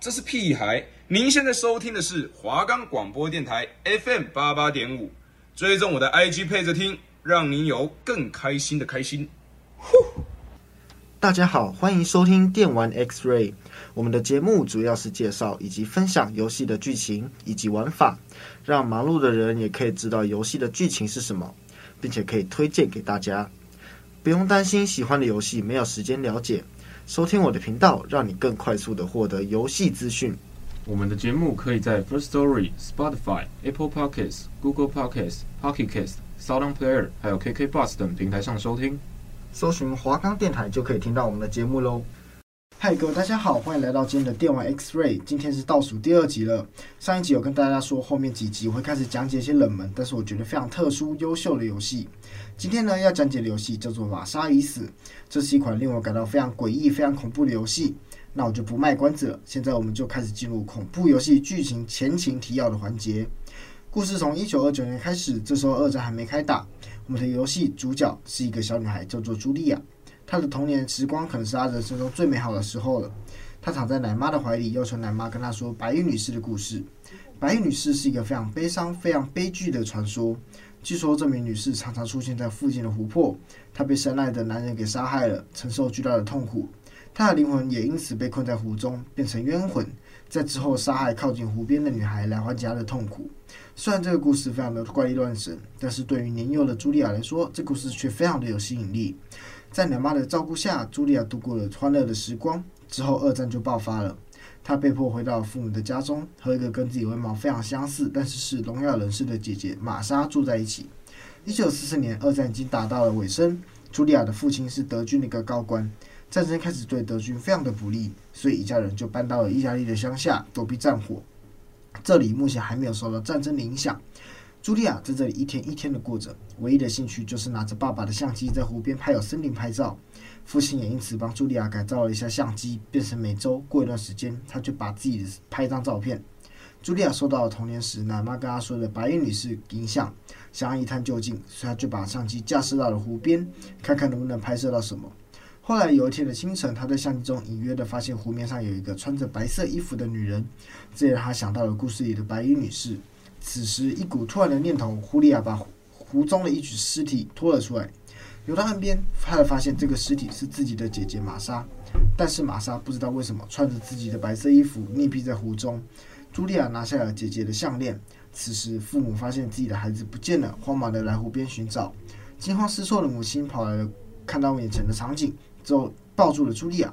这是屁孩。您现在收听的是华冈广播电台 FM 八八点五，追踪我的 IG 配着听，让您有更开心的开心。呼！大家好，欢迎收听电玩 X-Ray。我们的节目主要是介绍以及分享游戏的剧情以及玩法，让忙碌的人也可以知道游戏的剧情是什么，并且可以推荐给大家。不用担心喜欢的游戏没有时间了解。收听我的频道，让你更快速的获得游戏资讯。我们的节目可以在 First Story、Spotify、Apple Podcasts、Google Podcasts、Pocket Casts、Sound Player 还有 KK Bus 等平台上收听。搜寻华冈电台就可以听到我们的节目喽。嗨，各位大家好，欢迎来到今天的电玩 X-Ray。今天是倒数第二集了。上一集有跟大家说，后面几集我会开始讲解一些冷门，但是我觉得非常特殊、优秀的游戏。今天呢，要讲解的游戏叫做《玛莎已死》，这是一款令我感到非常诡异、非常恐怖的游戏。那我就不卖关子了，现在我们就开始进入恐怖游戏剧情前情提要的环节。故事从一九二九年开始，这时候二战还没开打。我们的游戏主角是一个小女孩，叫做茱莉亚。她的童年时光可能是她人生中最美好的时候了。她躺在奶妈的怀里，要求奶妈跟她说白衣女士的故事。白衣女士是一个非常悲伤、非常悲剧的传说。据说这名女士常常出现在附近的湖泊，她被深爱的男人给杀害了，承受巨大的痛苦。她的灵魂也因此被困在湖中，变成冤魂，在之后杀害靠近湖边的女孩来缓解她的痛苦。虽然这个故事非常的怪力乱神，但是对于年幼的茱莉亚来说，这故事却非常的有吸引力。在奶妈的照顾下，茱莉亚度过了欢乐的时光。之后，二战就爆发了，她被迫回到父母的家中，和一个跟自己外貌非常相似，但是是聋哑人士的姐姐玛莎住在一起。一九四四年，二战已经打到了尾声，茱莉亚的父亲是德军的一个高官，战争开始对德军非常的不利，所以一家人就搬到了意大利的乡下躲避战火。这里目前还没有受到战争的影响。茱莉亚在这里一天一天的过着，唯一的兴趣就是拿着爸爸的相机在湖边拍有森林拍照。父亲也因此帮茱莉亚改造了一下相机，变成每周过一段时间，他就把自己的拍一张照片。茱莉亚受到了童年时奶妈跟她说的白衣女士影响，想要一探究竟，所以她就把相机架设到了湖边，看看能不能拍摄到什么。后来有一天的清晨，他在相机中隐约的发现湖面上有一个穿着白色衣服的女人，这也让他想到了故事里的白衣女士。此时，一股突然的念头，茱莉亚把湖中的一具尸体拖了出来，游到岸边，他才发现这个尸体是自己的姐姐玛莎。但是玛莎不知道为什么穿着自己的白色衣服溺毙在湖中。茱莉亚拿下了姐姐的项链。此时，父母发现自己的孩子不见了，慌忙的来湖边寻找。惊慌失措的母亲跑来了，看到眼前的场景之后，抱住了茱莉亚，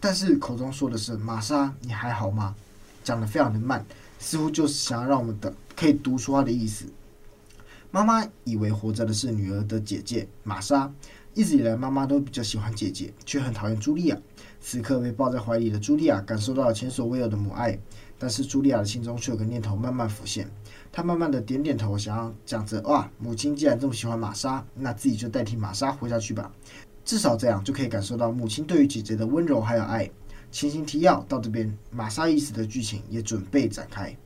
但是口中说的是：“玛莎，你还好吗？”讲得非常的慢，似乎就是想要让我们的。可以读出他的意思。妈妈以为活着的是女儿的姐姐玛莎，一直以来妈妈都比较喜欢姐姐，却很讨厌茱莉亚。此刻被抱在怀里的茱莉亚感受到了前所未有的母爱，但是茱莉亚的心中却有个念头慢慢浮现。她慢慢的点点头，想要讲着：“哇，母亲既然这么喜欢玛莎，那自己就代替玛莎活下去吧。至少这样就可以感受到母亲对于姐姐的温柔还有爱。”前情提要到这边，玛莎一死的剧情也准备展开。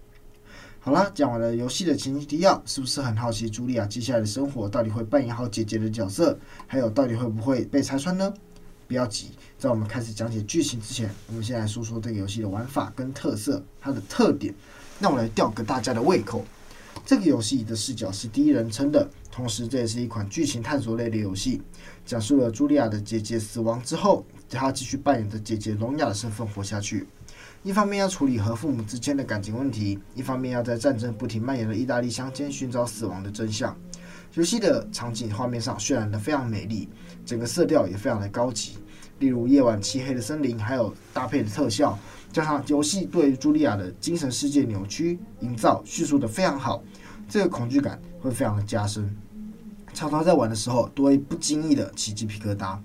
好了，讲完了游戏的前情提要，是不是很好奇茱莉亚接下来的生活到底会扮演好姐姐的角色，还有到底会不会被拆穿呢？不要急，在我们开始讲解剧情之前，我们先来说说这个游戏的玩法跟特色，它的特点。那我来吊个大家的胃口，这个游戏的视角是第一人称的，同时这也是一款剧情探索类的游戏，讲述了茱莉亚的姐姐死亡之后，她继续扮演着姐姐聋哑的身份活下去。一方面要处理和父母之间的感情问题，一方面要在战争不停蔓延的意大利乡间寻找死亡的真相。游戏的场景画面上渲染的非常美丽，整个色调也非常的高级。例如夜晚漆黑的森林，还有搭配的特效，加上游戏对茱莉亚的精神世界扭曲营造叙述的非常好，这个恐惧感会非常的加深。常常在玩的时候都会不经意的起鸡皮疙瘩。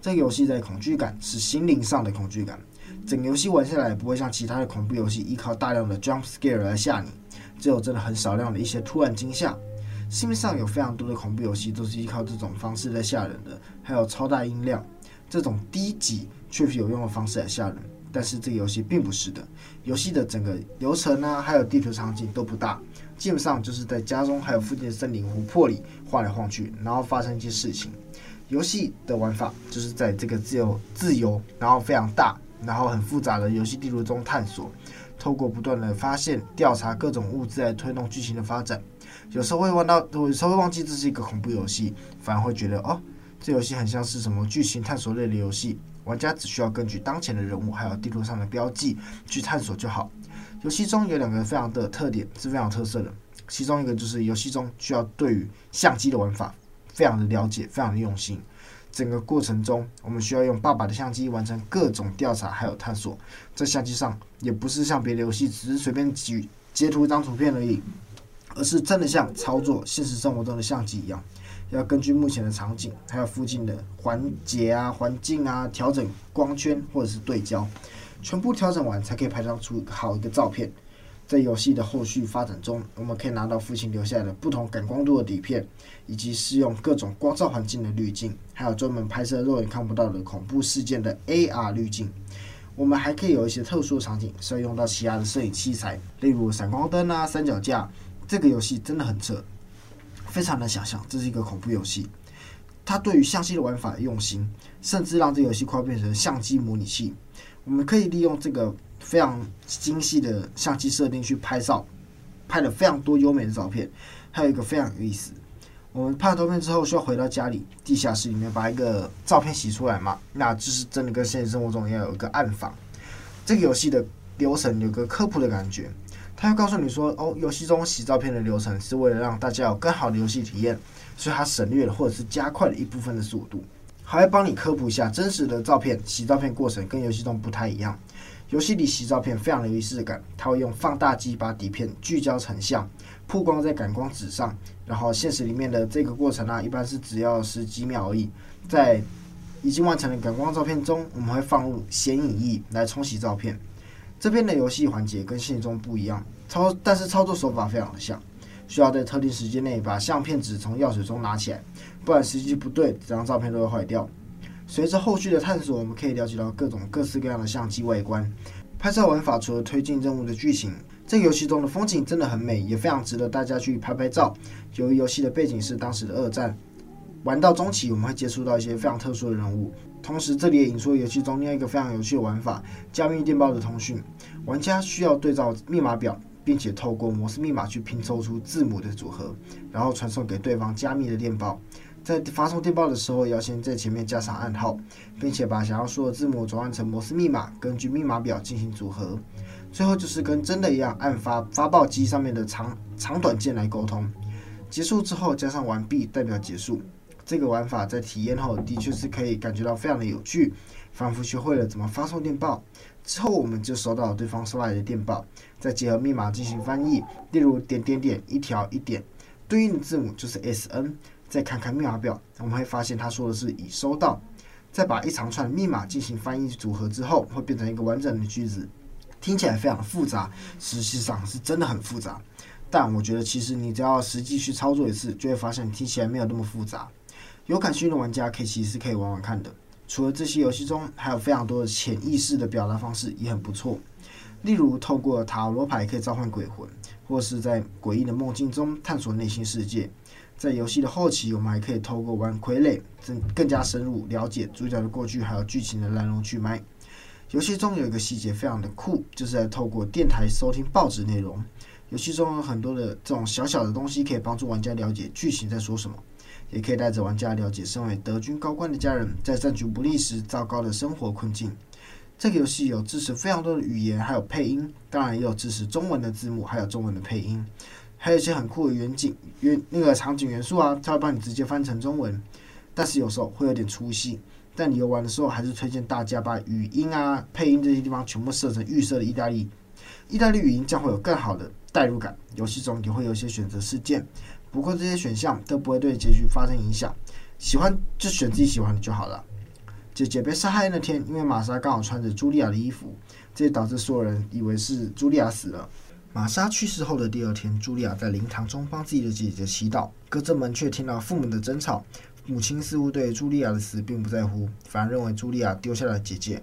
这个游戏在恐惧感是心灵上的恐惧感。整个游戏玩下来也不会像其他的恐怖游戏依靠大量的 jump scare 来吓你，只有真的很少量的一些突然惊吓。市面上有非常多的恐怖游戏都是依靠这种方式来吓人的，还有超大音量这种低级却有用的方式来吓人。但是这个游戏并不是的，游戏的整个流程啊，还有地图场景都不大，基本上就是在家中还有附近的森林、湖泊里晃来晃去，然后发生一些事情。游戏的玩法就是在这个自由、自由，然后非常大。然后很复杂的游戏地图中探索，透过不断的发现、调查各种物资来推动剧情的发展。有时候会玩到，有时候会忘记这是一个恐怖游戏，反而会觉得哦，这游戏很像是什么剧情探索类的游戏。玩家只需要根据当前的人物还有地图上的标记去探索就好。游戏中有两个非常的特点是非常特色的，其中一个就是游戏中需要对于相机的玩法非常的了解，非常的用心。整个过程中，我们需要用爸爸的相机完成各种调查还有探索。在相机上也不是像别的游戏只是随便举截图一张图片而已。而是真的像操作现实生活中的相机一样，要根据目前的场景，还有附近的环节啊、环境啊，调整光圈或者是对焦，全部调整完才可以拍照出好一个照片。在游戏的后续发展中，我们可以拿到父亲留下的不同感光度的底片，以及适用各种光照环境的滤镜，还有专门拍摄肉眼看不到的恐怖事件的 AR 滤镜。我们还可以有一些特殊的场景需要用到其他的摄影器材，例如闪光灯啊、三脚架。这个游戏真的很扯，非常难想象这是一个恐怖游戏。它对于相机的玩法用心，甚至让这游戏快变成相机模拟器。我们可以利用这个非常精细的相机设定去拍照，拍了非常多优美的照片。还有一个非常有意思，我们拍了照片之后，需要回到家里地下室里面把一个照片洗出来嘛？那就是真的跟现实生活中一样，有一个暗访。这个游戏的流程有个科普的感觉。他会告诉你说：“哦，游戏中洗照片的流程是为了让大家有更好的游戏体验，所以他省略了或者是加快了一部分的速度。还会帮你科普一下真实的照片洗照片过程跟游戏中不太一样。游戏里洗照片非常的有仪式感，他会用放大机把底片聚焦成像，曝光在感光纸上。然后现实里面的这个过程啊，一般是只要十几秒而已。在已经完成的感光照片中，我们会放入显影液来冲洗照片。”这边的游戏环节跟现实中不一样，操但是操作手法非常的像，需要在特定时间内把相片纸从药水中拿起来，不然时机不对，这张照片都会坏掉。随着后续的探索，我们可以了解到各种各式各样的相机外观。拍照玩法除了推进任务的剧情，这个游戏中的风景真的很美，也非常值得大家去拍拍照。由于游戏的背景是当时的二战，玩到中期我们会接触到一些非常特殊的人物。同时，这里也引出游戏中另外一个非常有趣的玩法——加密电报的通讯。玩家需要对照密码表，并且透过摩斯密码去拼凑出字母的组合，然后传送给对方加密的电报。在发送电报的时候，要先在前面加上暗号，并且把想要说的字母转换成摩斯密码，根据密码表进行组合。最后就是跟真的一样，按发发报机上面的长长短键来沟通。结束之后加上完毕，代表结束。这个玩法在体验后的确是可以感觉到非常的有趣，仿佛学会了怎么发送电报。之后我们就收到对方收来的电报，再结合密码进行翻译，例如点点点一条一点，对应的字母就是 SN。再看看密码表，我们会发现他说的是已收到。再把一长串密码进行翻译组合之后，会变成一个完整的句子，听起来非常复杂，实际上是真的很复杂。但我觉得其实你只要实际去操作一次，就会发现听起来没有那么复杂。有感兴趣的玩家可以其实是可以玩玩看的。除了这些游戏中，还有非常多的潜意识的表达方式也很不错。例如透过塔罗牌可以召唤鬼魂，或是在诡异的梦境中探索内心世界。在游戏的后期，我们还可以透过玩傀儡，更更加深入了解主角的过去，还有剧情的来龙去脉。游戏中有一个细节非常的酷，就是在透过电台收听报纸内容。游戏中有很多的这种小小的东西，可以帮助玩家了解剧情在说什么。也可以带着玩家了解身为德军高官的家人在战局不利时糟糕的生活困境。这个游戏有支持非常多的语言，还有配音，当然也有支持中文的字幕，还有中文的配音，还有一些很酷的远景、远那个场景元素啊，它会帮你直接翻成中文。但是有时候会有点粗细，但你游玩的时候还是推荐大家把语音啊、配音这些地方全部设成预设的意大利，意大利语音将会有更好的代入感。游戏中也会有一些选择事件。不过这些选项都不会对结局发生影响，喜欢就选自己喜欢的就好了。姐姐被杀害那天，因为玛莎刚好穿着茱莉亚的衣服，这也导致所有人以为是茱莉亚死了。玛莎去世后的第二天，茱莉亚在灵堂中帮自己的姐姐祈祷，隔着门却听到父母的争吵。母亲似乎对茱莉亚的死并不在乎，反而认为茱莉亚丢下了姐姐。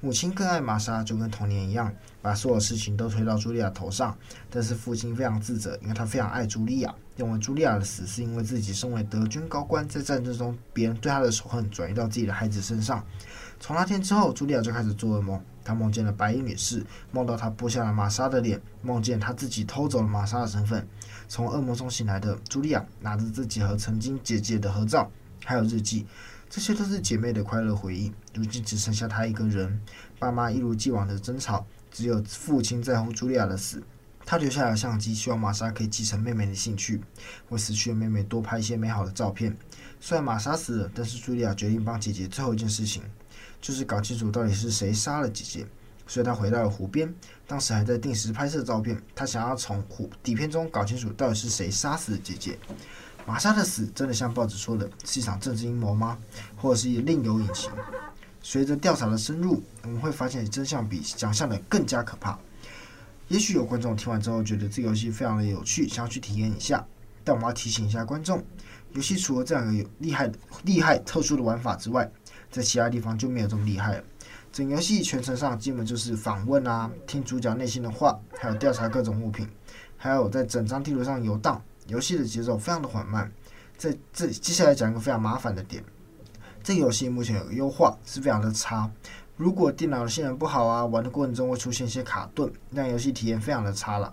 母亲更爱玛莎，就跟童年一样，把所有事情都推到茱莉亚头上。但是父亲非常自责，因为他非常爱茱莉亚，认为茱莉亚的死是因为自己身为德军高官，在战争中别人对他的仇恨转移到自己的孩子身上。从那天之后，茱莉亚就开始做噩梦。她梦见了白衣女士，梦到她剥下了玛莎的脸，梦见她自己偷走了玛莎的身份。从噩梦中醒来的茱莉亚拿着自己和曾经姐姐的合照，还有日记，这些都是姐妹的快乐回忆。如今只剩下她一个人，爸妈一如既往的争吵，只有父亲在乎茱莉亚的死。他留下了相机，希望玛莎可以继承妹妹的兴趣，为死去的妹妹多拍一些美好的照片。虽然玛莎死了，但是茱莉亚决定帮姐姐最后一件事情，就是搞清楚到底是谁杀了姐姐。所以他回到了湖边，当时还在定时拍摄照片。他想要从湖底片中搞清楚到底是谁杀死了姐姐。玛莎的死真的像报纸说的是一场政治阴谋吗？或者是另有隐情？随着调查的深入，我们会发现真相比想象的更加可怕。也许有观众听完之后觉得这个游戏非常的有趣，想要去体验一下。但我们要提醒一下观众，游戏除了这样一个有厉害的、厉害特殊的玩法之外，在其他地方就没有这么厉害了。整游戏全程上基本就是访问啊，听主角内心的话，还有调查各种物品，还有在整张地图上游荡。游戏的节奏非常的缓慢。在这接下来讲一个非常麻烦的点，这个游戏目前有个优化是非常的差。如果电脑的性能不好啊，玩的过程中会出现一些卡顿，让游戏体验非常的差了。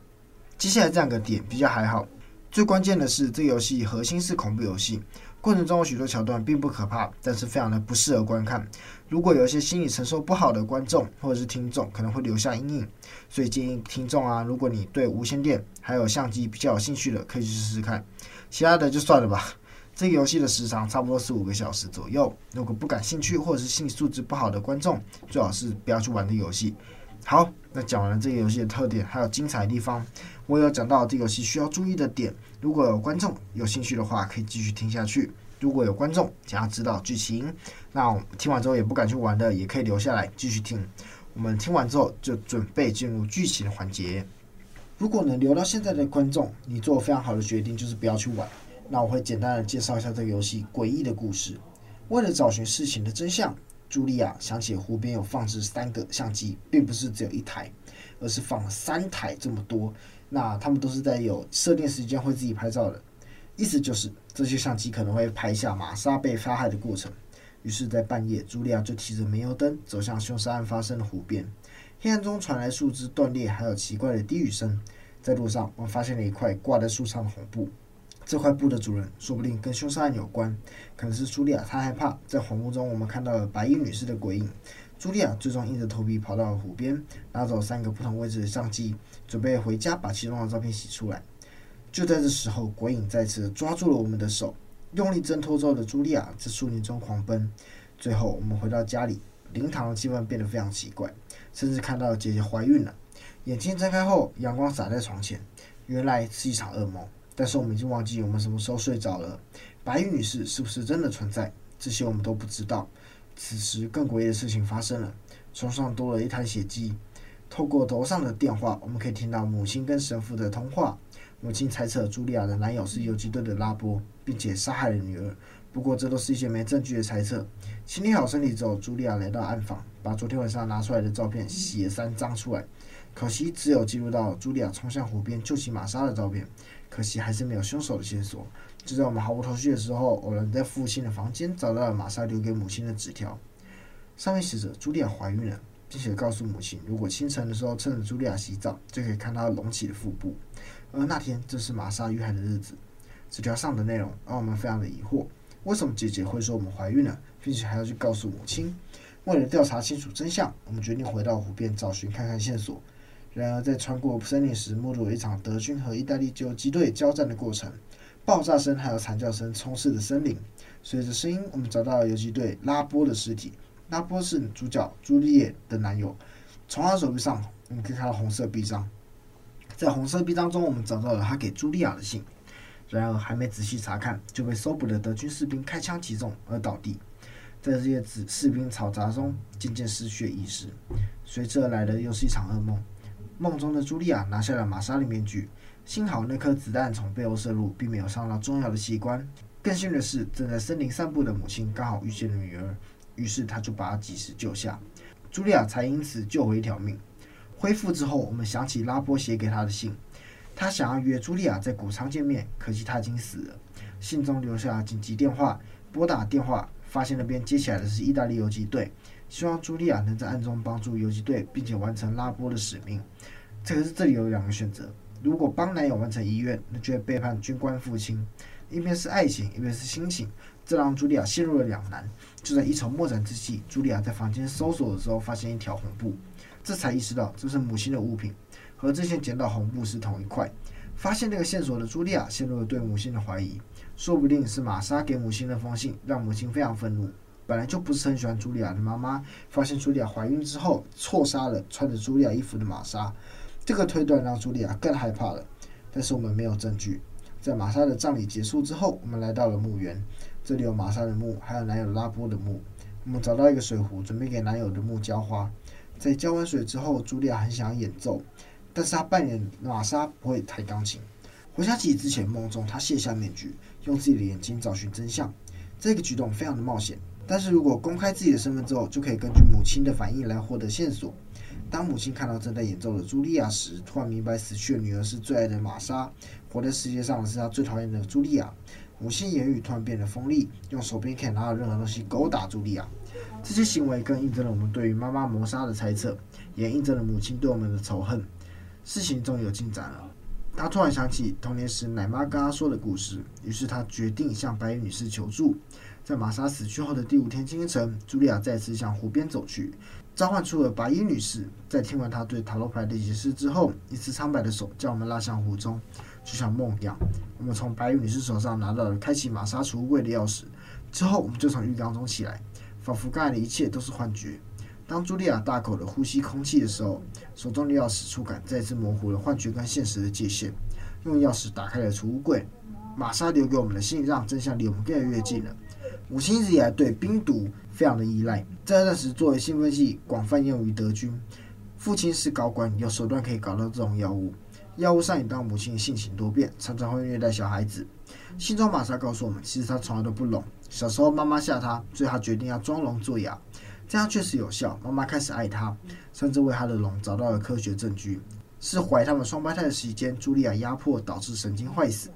接下来这两个点比较还好，最关键的是这个游戏核心是恐怖游戏，过程中有许多桥段并不可怕，但是非常的不适合观看。如果有一些心理承受不好的观众或者是听众，可能会留下阴影，所以建议听众啊，如果你对无线电还有相机比较有兴趣的，可以去试试看，其他的就算了吧。这个游戏的时长差不多是五个小时左右。如果不感兴趣或者是心理素质不好的观众，最好是不要去玩这个游戏。好，那讲完了这个游戏的特点还有精彩的地方，我有讲到这个游戏需要注意的点。如果有观众有兴趣的话，可以继续听下去；如果有观众想要知道剧情，那听完之后也不敢去玩的，也可以留下来继续听。我们听完之后就准备进入剧情的环节。如果能留到现在的观众，你做非常好的决定，就是不要去玩。那我会简单的介绍一下这个游戏诡异的故事。为了找寻事情的真相，茱莉亚想起湖边有放置三个相机，并不是只有一台，而是放了三台这么多。那他们都是在有设定时间会自己拍照的，意思就是这些相机可能会拍下玛莎被杀害的过程。于是，在半夜，茱莉亚就提着煤油灯走向凶杀案发生的湖边。黑暗中传来树枝断裂，还有奇怪的低语声。在路上，我们发现了一块挂在树上的红布。这块布的主人说不定跟凶杀案有关，可能是茱莉亚她害怕。在红布中，我们看到了白衣女士的鬼影。茱莉亚最终硬着头皮跑到了湖边，拿走三个不同位置的相机，准备回家把其中的照片洗出来。就在这时候，鬼影再次抓住了我们的手，用力挣脱之后的茱莉亚在树林中狂奔。最后，我们回到家里，灵堂的气氛变得非常奇怪，甚至看到姐姐怀孕了。眼睛睁开后，阳光洒在床前，原来是一场噩梦。但是我们已经忘记我们什么时候睡着了。白衣女士是不是真的存在？这些我们都不知道。此时更诡异的事情发生了，床上多了一台血迹。透过头上的电话，我们可以听到母亲跟神父的通话。母亲猜测茱莉亚的男友是游击队的拉波，并且杀害了女儿。不过这都是一些没证据的猜测。清理好身体之后，茱莉亚来到暗房，把昨天晚上拿出来的照片洗了三张出来。可惜只有记录到茱莉亚冲向湖边救起玛莎的照片。可惜还是没有凶手的线索。就在我们毫无头绪的时候，偶然在父亲的房间找到了玛莎留给母亲的纸条，上面写着茱莉亚怀孕了，并且告诉母亲，如果清晨的时候趁着茱莉亚洗澡，就可以看到隆起的腹部。而那天正是玛莎遇害的日子。纸条上的内容让我们非常的疑惑：为什么姐姐会说我们怀孕了，并且还要去告诉母亲？为了调查清楚真相，我们决定回到湖边找寻看看线索。然而，在穿过森林时，目睹了一场德军和意大利游击队交战的过程，爆炸声还有惨叫声充斥着森林。随着声音，我们找到了游击队拉波的尸体。拉波是主角朱丽叶的男友。从他手臂上，我们可以看到红色臂章。在红色臂章中，我们找到了他给茱莉亚的信。然而，还没仔细查看，就被搜捕的德军士兵开枪击中而倒地。在这些子士兵嘈杂中，渐渐失去意识。随之而来的又是一场噩梦。梦中的茱莉亚拿下了玛莎的面具，幸好那颗子弹从背后射入，并没有伤到重要的器官。更幸运的是，正在森林散步的母亲刚好遇见了女儿，于是她就把她及时救下，茱莉亚才因此救回一条命。恢复之后，我们想起拉波写给她的信，他想要约茱莉亚在谷仓见面，可惜她已经死了。信中留下紧急电话，拨打电话，发现那边接起来的是意大利游击队，希望茱莉亚能在暗中帮助游击队，并且完成拉波的使命。这个是这里有两个选择：如果帮男友完成遗愿，那就会背叛军官父亲；一边是爱情，一边是亲情，这让茱莉亚陷入了两难。就在一筹莫展之际，茱莉亚在房间搜索的时候，发现一条红布，这才意识到这是母亲的物品，和之前捡到红布是同一块。发现这个线索的茱莉亚陷入了对母亲的怀疑，说不定是玛莎给母亲的封信让母亲非常愤怒。本来就不是很喜欢茱莉亚的妈妈，发现茱莉亚怀孕之后，错杀了穿着茱莉亚衣服的玛莎。这个推断让茱莉亚更害怕了。但是我们没有证据。在玛莎的葬礼结束之后，我们来到了墓园，这里有玛莎的墓，还有男友拉波的墓。我们找到一个水壶，准备给男友的墓浇花。在浇完水之后，茱莉亚很想演奏。但是他扮演玛莎不会弹钢琴。回想起之前梦中，他卸下面具，用自己的眼睛找寻真相。这个举动非常的冒险。但是如果公开自己的身份之后，就可以根据母亲的反应来获得线索。当母亲看到正在演奏的茱莉亚时，突然明白死去的女儿是最爱的玛莎，活在世界上的是她最讨厌的茱莉亚。母亲言语突然变得锋利，用手边可以拿到任何东西勾打茱莉亚。这些行为更印证了我们对于妈妈谋杀的猜测，也印证了母亲对我们的仇恨。事情终于有进展了。他突然想起童年时奶妈跟他说的故事，于是他决定向白衣女士求助。在玛莎死去后的第五天清晨，茱莉亚再次向湖边走去，召唤出了白衣女士。在听完她对塔罗牌的解释之后，一只苍白的手将我们拉向湖中，就像梦一样。我们从白衣女士手上拿到了开启玛莎储物柜的钥匙，之后我们就从浴缸中起来，仿佛刚才的一切都是幻觉。当茱莉亚大口的呼吸空气的时候，手中的钥匙触感再次模糊了幻觉跟现实的界限。用钥匙打开了储物柜，玛莎留给我们的信让真相离我们越来越近了。母亲一直以来对冰毒非常的依赖，在那时作为兴奋剂广泛用于德军。父亲是高官，有手段可以搞到这种药物。药物上瘾到母亲性情多变，常常会虐待小孩子。信中玛莎告诉我们，其实她从来都不聋。小时候妈妈吓她，所以她决定要装聋作哑。这样确实有效，妈妈开始爱她，甚至为她的聋找到了科学证据。是怀他们双胞胎的期间，茱莉亚压迫导致神经坏死，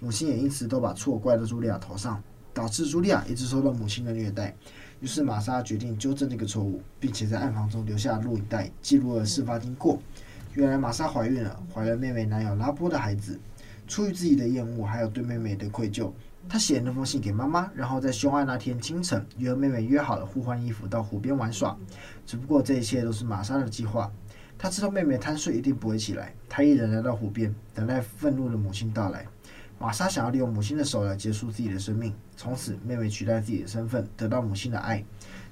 母亲也因此都把错怪到茱莉亚头上。导致茱莉亚一直受到母亲的虐待，于是玛莎决定纠正这个错误，并且在暗房中留下录影带，记录了事发经过。原来玛莎怀孕了，怀了妹妹男友拉波的孩子。出于自己的厌恶，还有对妹妹的愧疚，她写了那封信给妈妈，然后在凶案那天清晨，与和妹妹约好了互换衣服到湖边玩耍。只不过这一切都是玛莎的计划。她知道妹妹贪睡一定不会起来，她一人来到湖边，等待愤怒的母亲到来。玛莎想要利用母亲的手来结束自己的生命，从此妹妹取代自己的身份，得到母亲的爱。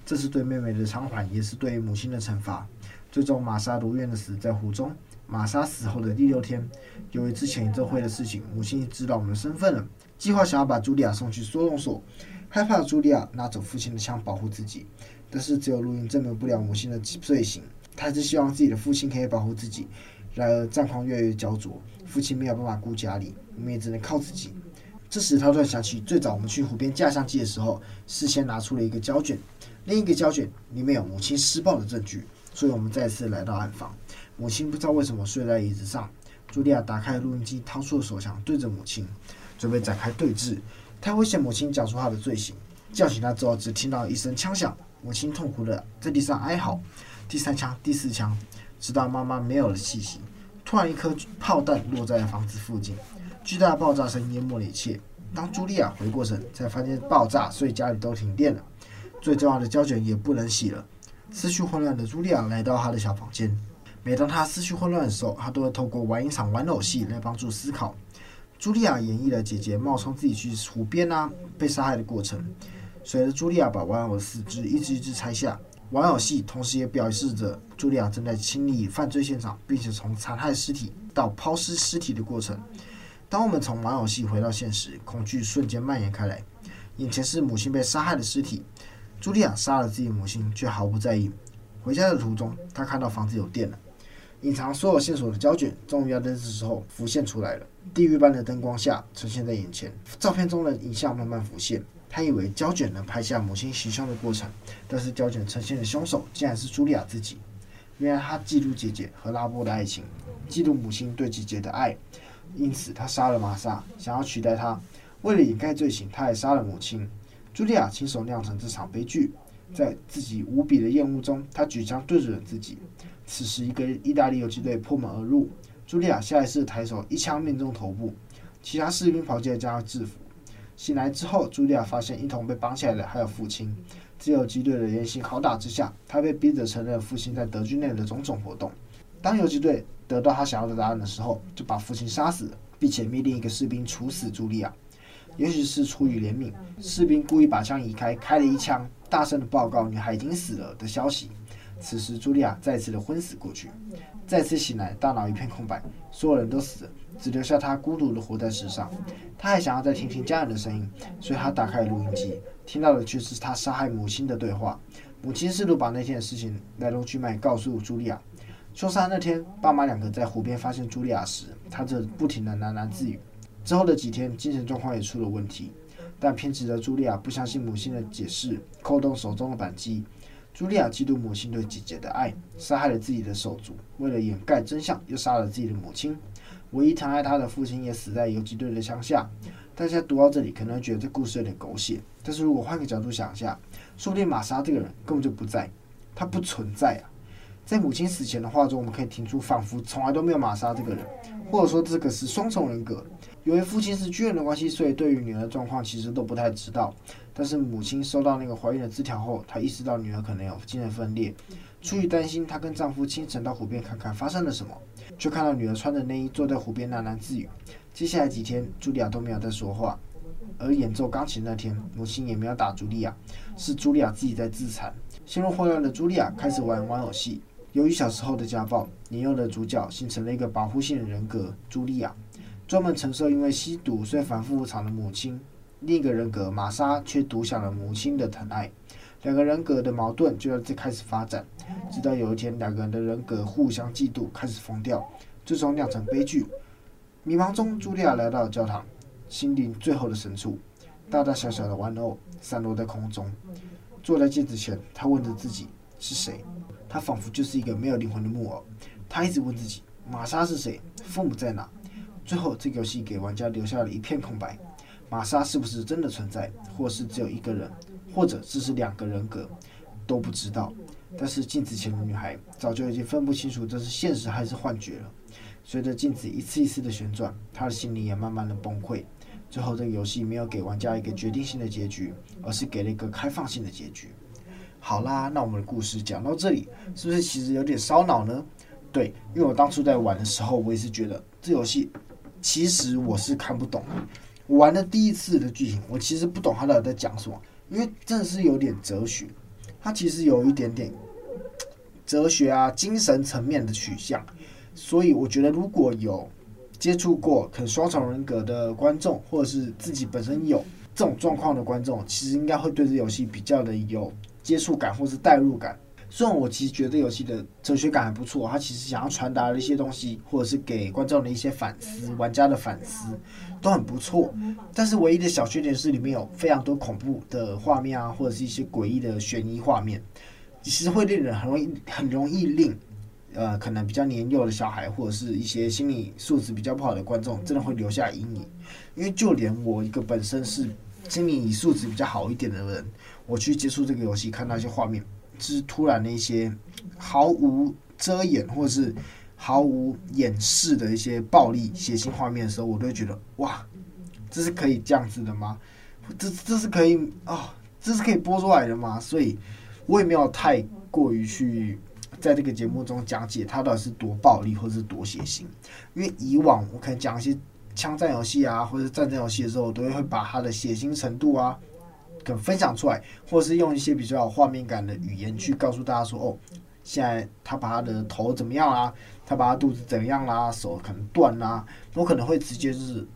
这是对妹妹的偿还，也是对母亲的惩罚。最终，玛莎如愿的死在湖中。玛莎死后的第六天，由于之前演奏会的事情，母亲知道我们的身份了，计划想要把茱莉亚送去收容所，害怕茱莉亚拿走父亲的枪保护自己。但是只有录音证明不了母亲的罪行，她还是希望自己的父亲可以保护自己。然而战况越来越焦灼，父亲没有办法顾家里。我们也只能靠自己。这时，他突然想起最早我们去湖边架相机的时候，事先拿出了一个胶卷，另一个胶卷里面有母亲施暴的证据。所以，我们再次来到暗房。母亲不知道为什么睡在椅子上。茱莉亚打开录音机，掏出了手枪，对着母亲，准备展开对峙。他威胁母亲讲出他的罪行。叫醒他之后，只听到一声枪响，母亲痛苦的在地上哀嚎。第三枪，第四枪，直到妈妈没有了气息。突然，一颗炮弹落在了房子附近。巨大的爆炸声淹没了一切。当茱莉亚回过神，才发现爆炸，所以家里都停电了。最重要的胶卷也不能洗了。思绪混乱的茱莉亚来到她的小房间。每当她思绪混乱的时候，她都会透过玩一场玩偶戏来帮助思考。茱莉亚演绎了姐姐冒充自己去湖边啊被杀害的过程。随着茱莉亚把玩偶四肢一只一只拆下，玩偶戏同时也表示着茱莉亚正在清理犯罪现场，并且从残害尸体到抛尸尸体的过程。当我们从玩偶戏回到现实，恐惧瞬间蔓延开来。眼前是母亲被杀害的尸体，茱莉亚杀了自己母亲，却毫不在意。回家的途中，她看到房子有电了，隐藏所有线索的胶卷终于要在这时候浮现出来了。地狱般的灯光下呈现在眼前，照片中的影像慢慢浮现。他以为胶卷能拍下母亲行凶的过程，但是胶卷呈现的凶手竟然是茱莉亚自己。原来她嫉妒姐姐和拉波的爱情，嫉妒母亲对姐姐的爱。因此，他杀了玛莎，想要取代她。为了掩盖罪行，他还杀了母亲。茱莉亚亲手酿成这场悲剧。在自己无比的厌恶中，他举枪对准了自己。此时，一个意大利游击队破门而入，茱莉亚下意识抬手一枪命中头部，其他士兵跑进来将他制服。醒来之后，茱莉亚发现一同被绑起来的还有父亲。在游击队的严刑拷打之下，他被逼着承认父亲在德军内的种种活动。当游击队得到他想要的答案的时候，就把父亲杀死，并且命令一个士兵处死茱莉亚。也许是出于怜悯，士兵故意把枪移开，开了一枪，大声的报告女孩已经死了的消息。此时，茱莉亚再次的昏死过去，再次醒来，大脑一片空白，所有人都死了，只留下他孤独的活在世上。他还想要再听听家人的声音，所以他打开了录音机，听到的却是他杀害母亲的对话。母亲试图把那天的事情来龙去脉告诉茱莉亚。凶杀那天，爸妈两个在湖边发现茱莉亚时，她则不停的喃喃自语。之后的几天，精神状况也出了问题，但偏执的茱莉亚不相信母亲的解释，扣动手中的扳机。茱莉亚嫉妒母亲对姐姐的爱，杀害了自己的手足，为了掩盖真相，又杀了自己的母亲。唯一疼爱她的父亲也死在游击队的枪下。大家读到这里，可能觉得这故事有点狗血，但是如果换个角度想一下，说不定玛莎这个人根本就不在，他不存在啊。在母亲死前的话中，我们可以听出仿佛从来都没有玛莎这个人，或者说这个是双重人格。由于父亲是军人的关系，所以对于女儿的状况其实都不太知道。但是母亲收到那个怀孕的字条后，她意识到女儿可能有精神分裂。出于担心，她跟丈夫清晨到湖边看看发生了什么，却看到女儿穿着内衣坐在湖边喃喃自语。接下来几天，茱莉亚都没有再说话。而演奏钢琴那天，母亲也没有打茱莉亚，是茱莉亚自己在自残。陷入混乱的茱莉亚开始玩玩偶戏。由于小时候的家暴，年幼的主角形成了一个保护性人格——茱莉亚。专门承受因为吸毒所以反复无常的母亲，另一个人格玛莎却独享了母亲的疼爱，两个人格的矛盾就在这开始发展，直到有一天两个人的人格互相嫉妒，开始疯掉，最终酿成悲剧。迷茫中，茱莉亚来到了教堂，心灵最后的深处，大大小小的玩偶散落在空中。坐在镜子前，她问着自己是谁？她仿佛就是一个没有灵魂的木偶。她一直问自己：玛莎是谁？父母在哪？最后，这个游戏给玩家留下了一片空白。玛莎是不是真的存在，或是只有一个人，或者只是两个人格，都不知道。但是镜子前的女孩早就已经分不清楚这是现实还是幻觉了。随着镜子一次一次的旋转，她的心灵也慢慢的崩溃。最后，这个游戏没有给玩家一个决定性的结局，而是给了一个开放性的结局。好啦，那我们的故事讲到这里，是不是其实有点烧脑呢？对，因为我当初在玩的时候，我也是觉得这游戏。其实我是看不懂的，我玩的第一次的剧情，我其实不懂他到底在讲什么，因为真的是有点哲学，它其实有一点点哲学啊、精神层面的取向，所以我觉得如果有接触过可能双重人格的观众，或者是自己本身有这种状况的观众，其实应该会对这游戏比较的有接触感或是代入感。虽然我其实觉得游戏的哲学感还不错，它其实想要传达的一些东西，或者是给观众的一些反思、玩家的反思，都很不错。但是唯一的小缺点是里面有非常多恐怖的画面啊，或者是一些诡异的悬疑画面，其实会令人很容易、很容易令呃可能比较年幼的小孩，或者是一些心理素质比较不好的观众，真的会留下阴影。因为就连我一个本身是心理素质比较好一点的人，我去接触这个游戏，看到一些画面。就是突然的一些毫无遮掩或者是毫无掩饰的一些暴力血腥画面的时候，我都会觉得哇，这是可以这样子的吗？这这是可以啊、哦，这是可以播出来的吗？所以，我也没有太过于去在这个节目中讲解它到底是多暴力或者是多血腥，因为以往我可能讲一些枪战游戏啊或者战争游戏的时候，我都会会把它的血腥程度啊。可分享出来，或是用一些比较有画面感的语言去告诉大家说：“哦，现在他把他的头怎么样啦？他把他肚子怎样啦？手可能断啦？”我可能会直接就是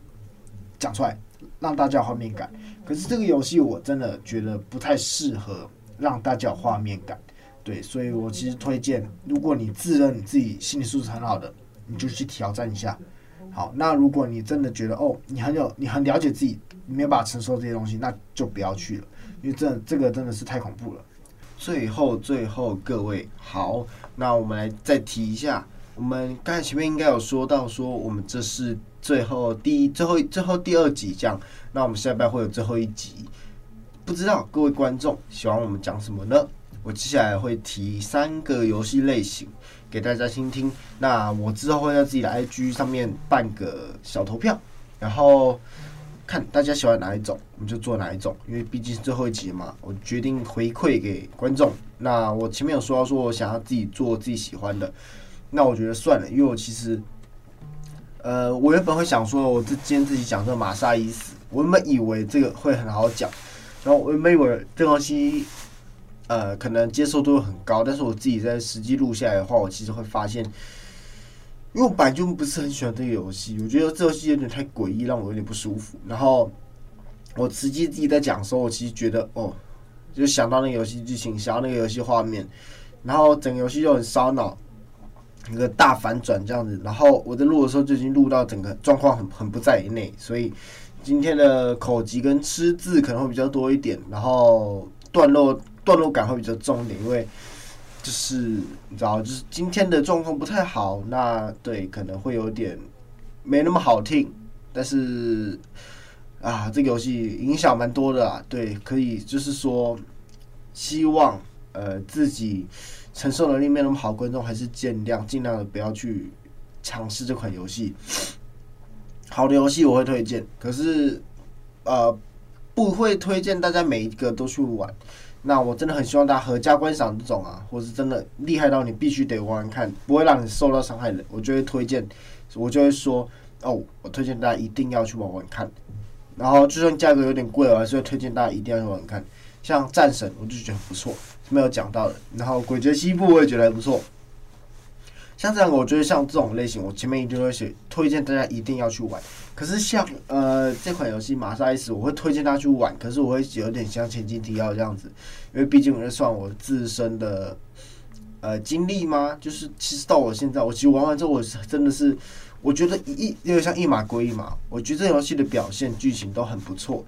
讲出来，让大家有画面感。可是这个游戏我真的觉得不太适合让大家有画面感，对，所以我其实推荐，如果你自认你自己心理素质很好的，你就去挑战一下。好，那如果你真的觉得哦，你很有，你很了解自己。你没有办法承受这些东西，那就不要去了，因为这这个真的是太恐怖了。最后，最后各位好，那我们来再提一下，我们刚才前面应该有说到，说我们这是最后第一、最后、最后第二集这样，那我们下边会有最后一集。不知道各位观众喜欢我们讲什么呢？我接下来会提三个游戏类型给大家听听。那我之后会在自己的 IG 上面办个小投票，然后看大家喜欢哪一种，我们就做哪一种。因为毕竟是最后一集嘛，我决定回馈给观众。那我前面有说到，说我想要自己做自己喜欢的，那我觉得算了，因为我其实，呃，我原本会想说，我这今天自己讲这个玛莎伊斯。我原本以为这个会很好讲，然后我原本以为这东西，呃，可能接受度很高，但是我自己在实际录下来的话，我其实会发现，因为我本来就不是很喜欢这个游戏，我觉得这游戏有点太诡异，让我有点不舒服。然后我实际自己在讲的时候，我其实觉得，哦，就想到那个游戏剧情，想到那个游戏画面，然后整个游戏就很烧脑，一个大反转这样子。然后我在录的时候就已经录到整个状况很很不在内，所以。今天的口吃跟吃字可能会比较多一点，然后段落段落感会比较重点，因为就是你知道，就是今天的状况不太好，那对可能会有点没那么好听，但是啊，这个游戏影响蛮多的啊，对，可以就是说，希望呃自己承受能力没那么好，观众还是尽量尽量的不要去尝试这款游戏。好的游戏我会推荐，可是，呃，不会推荐大家每一个都去玩。那我真的很希望大家合家观赏这种啊，或是真的厉害到你必须得玩玩看，不会让你受到伤害的，我就会推荐，我就会说哦，我推荐大家一定要去玩玩看。然后就算价格有点贵，我还是会推荐大家一定要去玩看。像战神，我就觉得不错，没有讲到的。然后鬼绝西部我也觉得还不错。像这样，我觉得像这种类型，我前面一定会写推荐大家一定要去玩。可是像呃这款游戏《玛莎 S》，我会推荐大家去玩。可是我会有点像前情提要这样子，因为毕竟我是算我自身的呃经历嘛。就是其实到我现在，我其实玩完之后，我是真的是我觉得一有点像一码归一码。我觉得这游戏的表现、剧情都很不错。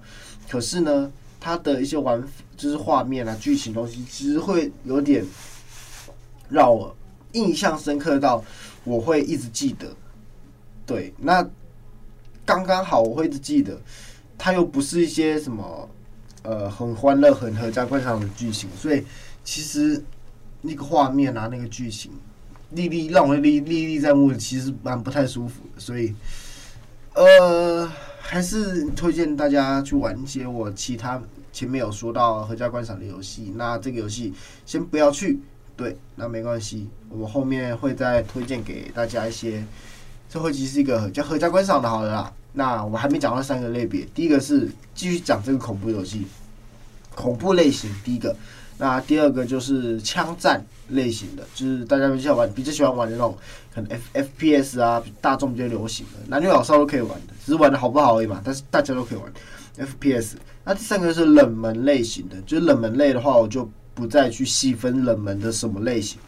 可是呢，它的一些玩就是画面啊、剧情东西，其实会有点让我。印象深刻到我会一直记得，对，那刚刚好我会一直记得，它又不是一些什么呃很欢乐、很合家观赏的剧情，所以其实那个画面啊，那个剧情历历让我历历历在目，其实蛮不太舒服的，所以呃还是推荐大家去玩一些我其他前面有说到合家观赏的游戏，那这个游戏先不要去。对，那没关系，我后面会再推荐给大家一些。最后一集是一个叫合家观赏的，好了啦。那我们还没讲到三个类别，第一个是继续讲这个恐怖游戏，恐怖类型。第一个，那第二个就是枪战类型的，就是大家比较玩，比较喜欢玩的那种，可能 F F P S 啊，大众比较流行的，男女老少都可以玩的，只是玩的好不好而已嘛。但是大家都可以玩 F P S。那第三个是冷门类型的，就是冷门类的话，我就。不再去细分冷门的什么类型，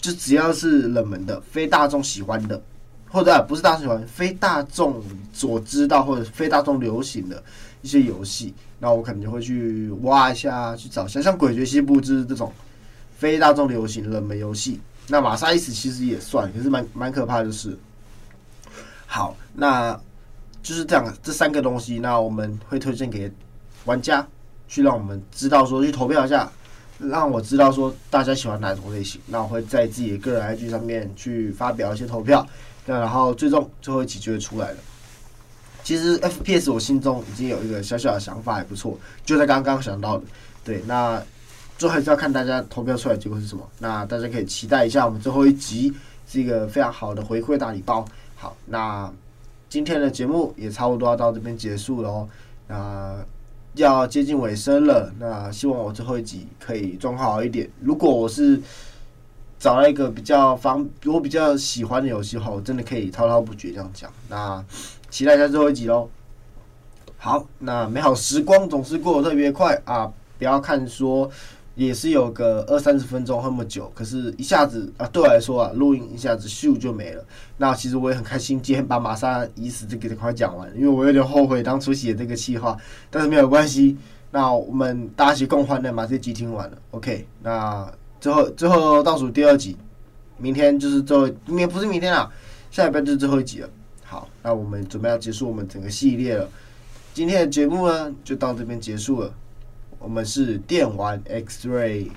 就只要是冷门的、非大众喜欢的，或者不是大众喜欢、非大众所知道或者非大众流行的一些游戏，那我可能就会去挖一下，去找一下，像《诡谲西部》就是这种非大众流行冷门游戏。那《玛莎 S》其实也算，可是蛮蛮可怕的，就是。好，那就是这样，这三个东西，那我们会推荐给玩家，去让我们知道说去投票一下。让我知道说大家喜欢哪种类型，那我会在自己的个人 IG 上面去发表一些投票，那然后最终最后一集就会出来了。其实 FPS 我心中已经有一个小小的想法，还不错，就在刚刚想到的。对，那最后还是要看大家投票出来结果是什么。那大家可以期待一下我们最后一集是一个非常好的回馈大礼包。好，那今天的节目也差不多要到这边结束了哦。那。要接近尾声了，那希望我最后一集可以装好一点。如果我是找到一个比较方，我比较喜欢的游戏的话，我真的可以滔滔不绝这样讲。那期待一下最后一集喽。好，那美好时光总是过得特别快啊！不要看说。也是有个二三十分钟那么久，可是一下子啊，对我来说啊，录音一下子咻就没了。那其实我也很开心，今天把玛莎已死这个快讲完，因为我有点后悔当初写这个计划，但是没有关系。那我们大家一起共欢的把这集听完了，OK。那最后最后倒数第二集，明天就是最后，明天不是明天啊，下礼拜就是最后一集了。好，那我们准备要结束我们整个系列了。今天的节目呢，就到这边结束了。我们是电玩 X Ray。